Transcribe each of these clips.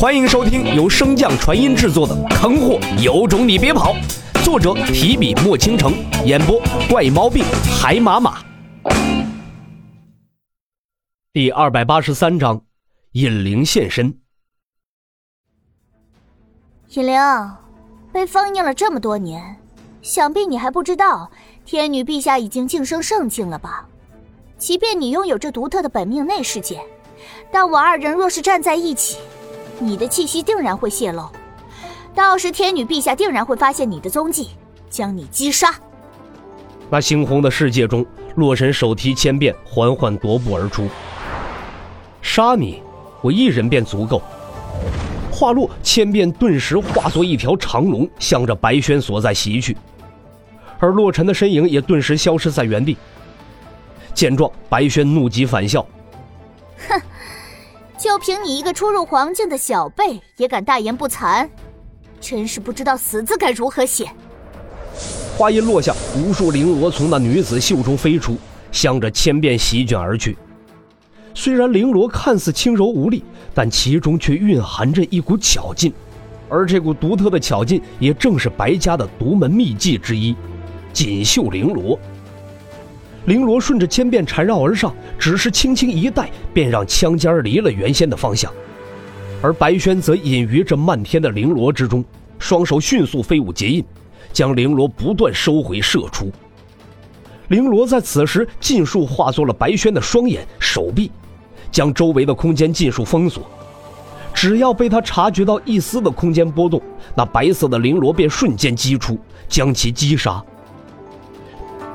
欢迎收听由升降传音制作的《坑货有种你别跑》，作者提笔墨倾城，演播怪毛病海马马。第二百八十三章，引灵现身。尹灵，被封印了这么多年，想必你还不知道，天女陛下已经晋升圣境了吧？即便你拥有这独特的本命内世界，但我二人若是站在一起。你的气息定然会泄露，到时天女陛下定然会发现你的踪迹，将你击杀。那猩红的世界中，洛神手提千变，缓缓踱步而出。杀你，我一人便足够。话落，千变顿时化作一条长龙，向着白轩所在袭去，而洛尘的身影也顿时消失在原地。见状，白轩怒极反笑。就凭你一个初入黄境的小辈，也敢大言不惭，真是不知道死字该如何写。话音落下，无数绫罗从那女子袖中飞出，向着千变席卷而去。虽然绫罗看似轻柔无力，但其中却蕴含着一股巧劲，而这股独特的巧劲，也正是白家的独门秘技之一——锦绣绫罗。绫罗顺着千变缠绕而上，只是轻轻一带，便让枪尖离了原先的方向。而白轩则隐于这漫天的绫罗之中，双手迅速飞舞结印，将绫罗不断收回射出。绫罗在此时尽数化作了白轩的双眼、手臂，将周围的空间尽数封锁。只要被他察觉到一丝的空间波动，那白色的绫罗便瞬间击出，将其击杀。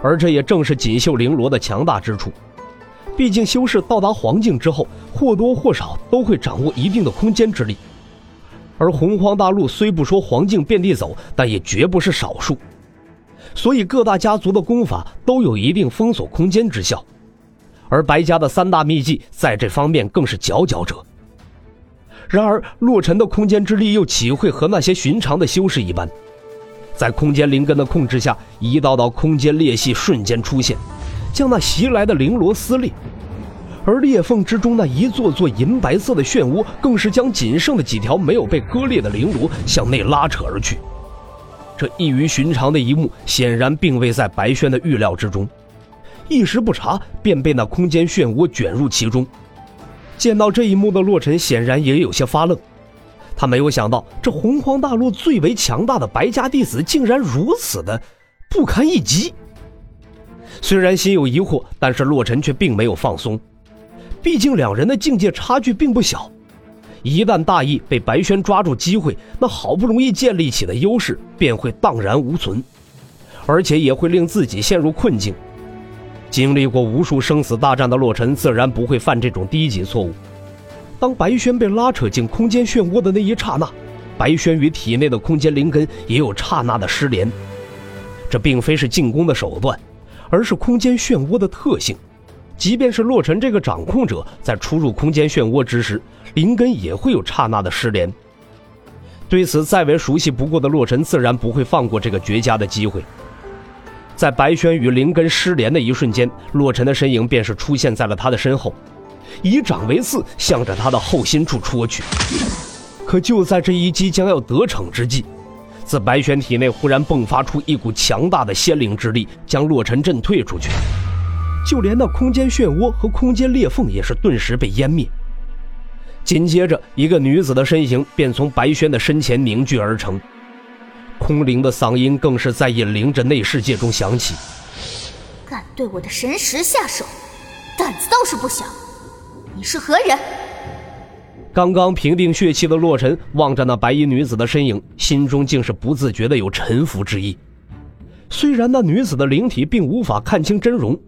而这也正是锦绣绫罗的强大之处，毕竟修士到达黄境之后，或多或少都会掌握一定的空间之力。而洪荒大陆虽不说黄境遍地走，但也绝不是少数，所以各大家族的功法都有一定封锁空间之效。而白家的三大秘技在这方面更是佼佼者。然而洛尘的空间之力又岂会和那些寻常的修士一般？在空间灵根的控制下，一道道空间裂隙瞬间出现，将那袭来的绫罗撕裂。而裂缝之中那一座座银白色的漩涡，更是将仅剩的几条没有被割裂的绫罗向内拉扯而去。这异于寻常的一幕，显然并未在白轩的预料之中。一时不察，便被那空间漩涡卷入其中。见到这一幕的洛尘，显然也有些发愣。他没有想到，这洪荒大陆最为强大的白家弟子，竟然如此的不堪一击。虽然心有疑惑，但是洛尘却并没有放松。毕竟两人的境界差距并不小，一旦大意被白轩抓住机会，那好不容易建立起的优势便会荡然无存，而且也会令自己陷入困境。经历过无数生死大战的洛尘，自然不会犯这种低级错误。当白轩被拉扯进空间漩涡的那一刹那，白轩与体内的空间灵根也有刹那的失联。这并非是进攻的手段，而是空间漩涡的特性。即便是洛尘这个掌控者，在出入空间漩涡之时，灵根也会有刹那的失联。对此，再为熟悉不过的洛尘自然不会放过这个绝佳的机会。在白轩与灵根失联的一瞬间，洛尘的身影便是出现在了他的身后。以掌为刺，向着他的后心处戳去。可就在这一击将要得逞之际，自白轩体内忽然迸发出一股强大的仙灵之力，将洛尘震退出去。就连那空间漩涡和空间裂缝也是顿时被湮灭。紧接着，一个女子的身形便从白轩的身前凝聚而成，空灵的嗓音更是在引灵着内世界中响起：“敢对我的神识下手，胆子倒是不小。”你是何人？刚刚平定血气的洛尘望着那白衣女子的身影，心中竟是不自觉的有臣服之意。虽然那女子的灵体并无法看清真容，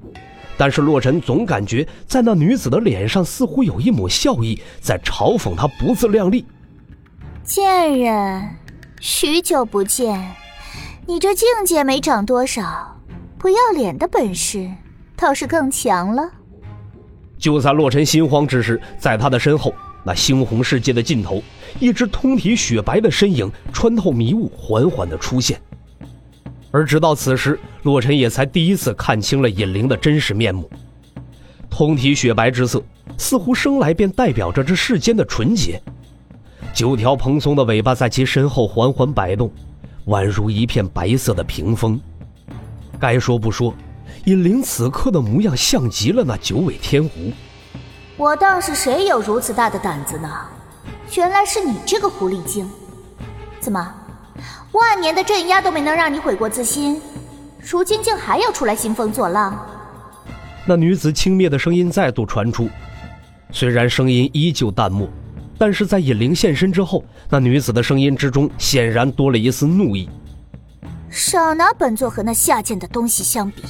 但是洛尘总感觉在那女子的脸上似乎有一抹笑意，在嘲讽他不自量力。贱人，许久不见，你这境界没长多少，不要脸的本事倒是更强了。就在洛尘心慌之时，在他的身后，那猩红世界的尽头，一只通体雪白的身影穿透迷雾，缓缓的出现。而直到此时，洛尘也才第一次看清了尹灵的真实面目。通体雪白之色，似乎生来便代表着这世间的纯洁。九条蓬松的尾巴在其身后缓缓摆动，宛如一片白色的屏风。该说不说，尹灵此刻的模样像极了那九尾天狐。我当是谁有如此大的胆子呢？原来是你这个狐狸精！怎么，万年的镇压都没能让你悔过自新，如今竟还要出来兴风作浪？那女子轻蔑的声音再度传出，虽然声音依旧淡漠，但是在尹灵现身之后，那女子的声音之中显然多了一丝怒意。少拿本座和那下贱的东西相比，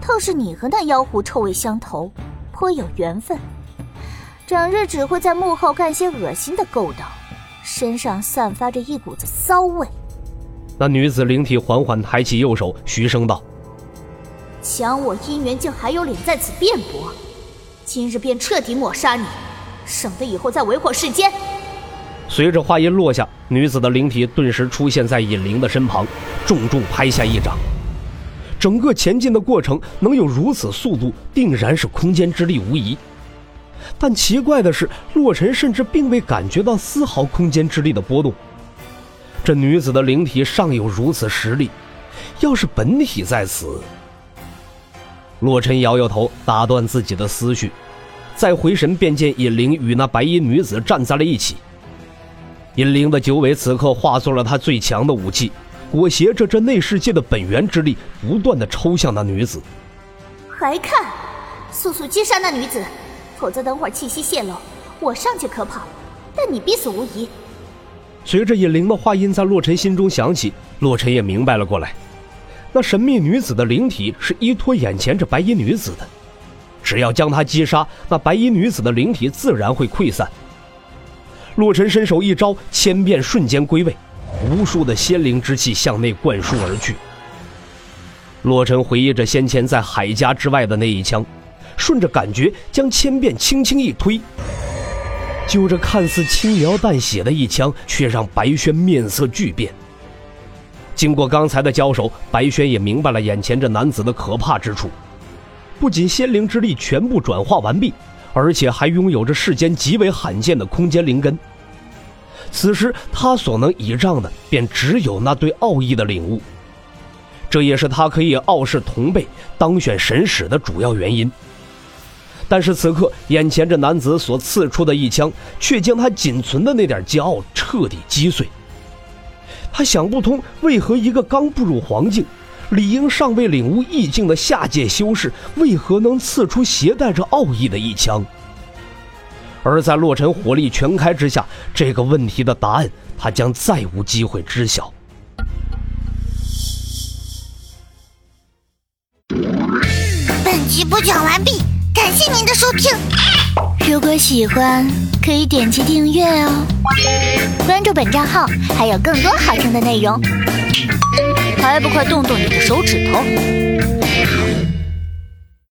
倒是你和那妖狐臭味相投，颇有缘分。整日只会在幕后干些恶心的勾当，身上散发着一股子骚味。那女子灵体缓缓抬起右手，徐声道：“抢我姻缘，竟还有脸在此辩驳？今日便彻底抹杀你，省得以后再为祸世间。”随着话音落下，女子的灵体顿时出现在尹灵的身旁，重重拍下一掌。整个前进的过程能有如此速度，定然是空间之力无疑。但奇怪的是，洛尘甚至并未感觉到丝毫空间之力的波动。这女子的灵体尚有如此实力，要是本体在此，洛尘摇摇头，打断自己的思绪，再回神便见尹灵与那白衣女子站在了一起。尹灵的九尾此刻化作了他最强的武器，裹挟着这内世界的本源之力，不断的抽向那女子。还看，速速击杀那女子！否则，等会儿气息泄露，我上去可跑，但你必死无疑。随着尹灵的话音在洛尘心中响起，洛尘也明白了过来。那神秘女子的灵体是依托眼前这白衣女子的，只要将她击杀，那白衣女子的灵体自然会溃散。洛尘伸手一招，千变瞬间归位，无数的仙灵之气向内灌输而去。洛尘回忆着先前在海家之外的那一枪。顺着感觉将千变轻轻一推，就这看似轻描淡写的一枪，却让白轩面色巨变。经过刚才的交手，白轩也明白了眼前这男子的可怕之处，不仅仙灵之力全部转化完毕，而且还拥有着世间极为罕见的空间灵根。此时他所能倚仗的，便只有那对奥义的领悟，这也是他可以傲视同辈、当选神使的主要原因。但是此刻，眼前这男子所刺出的一枪，却将他仅存的那点骄傲彻底击碎。他想不通，为何一个刚步入黄境、理应尚未领悟意境的下界修士，为何能刺出携带着奥义的一枪？而在洛尘火力全开之下，这个问题的答案，他将再无机会知晓。本集播讲完毕。感谢您的收听，如果喜欢可以点击订阅哦，关注本账号还有更多好听的内容，还不快动动你的手指头！